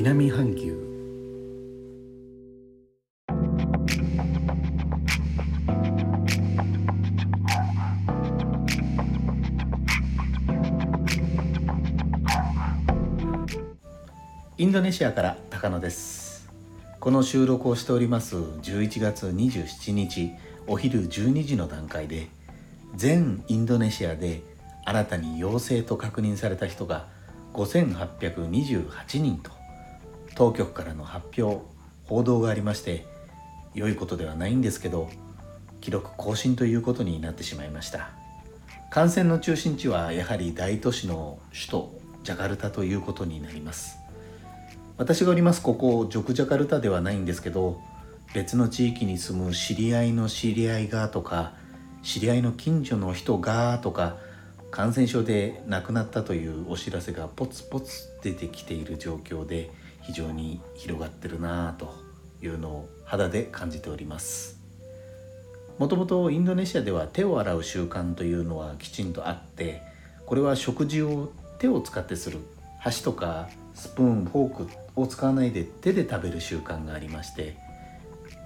南半球。インドネシアから高野です。この収録をしております。11月27日お昼12時の段階で全インドネシアで新たに陽性と確認された人が5828人と。当局からの発表報道がありまして良いことではないんですけど記録更新ということになってしまいました。感染の中心地はやはり大都市の首都ジャカルタということになります。私がおりますここジョクジャカルタではないんですけど別の地域に住む知り合いの知り合いがとか知り合いの近所の人がとか感染症で亡くなったというお知らせがポツポツ出てきている状況で非常に広がってるなぁというのを肌で感じております。もともとインドネシアでは手を洗う習慣というのはきちんとあってこれは食事を手を使ってする箸とかスプーンフォークを使わないで手で食べる習慣がありまして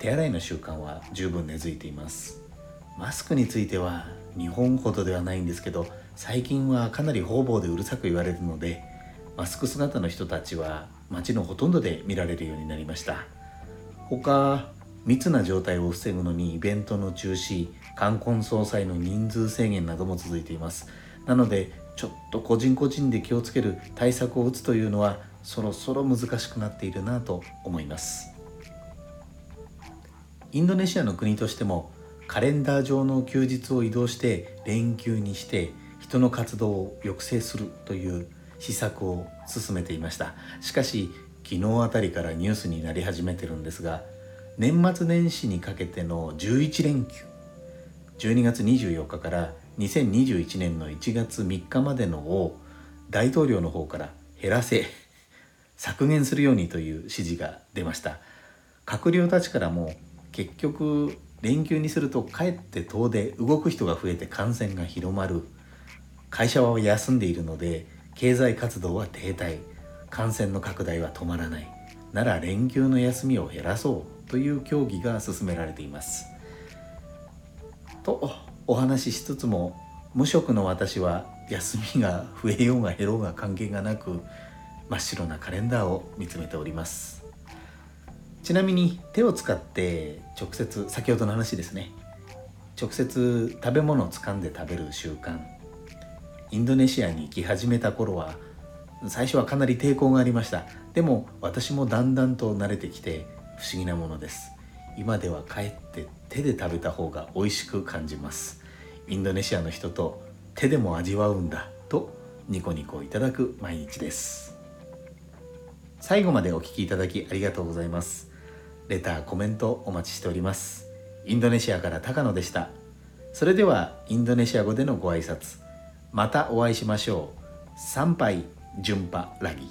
手洗いの習慣は十分根付いています。マスクについては日本ほどではないんですけど最近はかなり方々でうるさく言われるのでマスク姿の人たちは街のほとんどで見られるようになりました。他密な状態を防ぐのにイベントの中止冠婚葬祭の人数制限なども続いています。なのでちょっと個人個人で気をつける対策を打つというのはそろそろ難しくなっているなと思います。インドネシアの国としてもカレンダー上の休日を移動して連休にして人の活動を抑制するという施策を進めていました。しかし昨日あたりからニュースになり始めてるんですが年末年始にかけての11連休12月24日から2021年の1月3日までのを大統領の方から減らせ削減するようにという指示が出ました。閣僚たちからも結局連休にするとかえって遠出動く人が増えて感染が広まる。会社は休んでいるので経済活動は停滞感染の拡大は止まらない。なら連休の休みを減らそうという協議が進められています。とお話ししつつも無職の私は休みが増えようが減ろうが関係がなく真っ白なカレンダーを見つめております。ちなみに手を使って直接先ほどの話ですね。直接食べ物を掴んで食べる習慣。インドネシアに行き始めた頃は最初はかなり抵抗がありました。でも私もだんだんと慣れてきて不思議なものです。今ではかえって手で食べた方が美味しく感じます。インドネシアの人と手でも味わうんだとニコニコいただく毎日です。最後までお聴きいただきありがとうございます。レターコメントお待ちしております。インドネシアから高野でした。それではインドネシア語でのご挨拶。またお会いしましょう。参拝順波ラギ。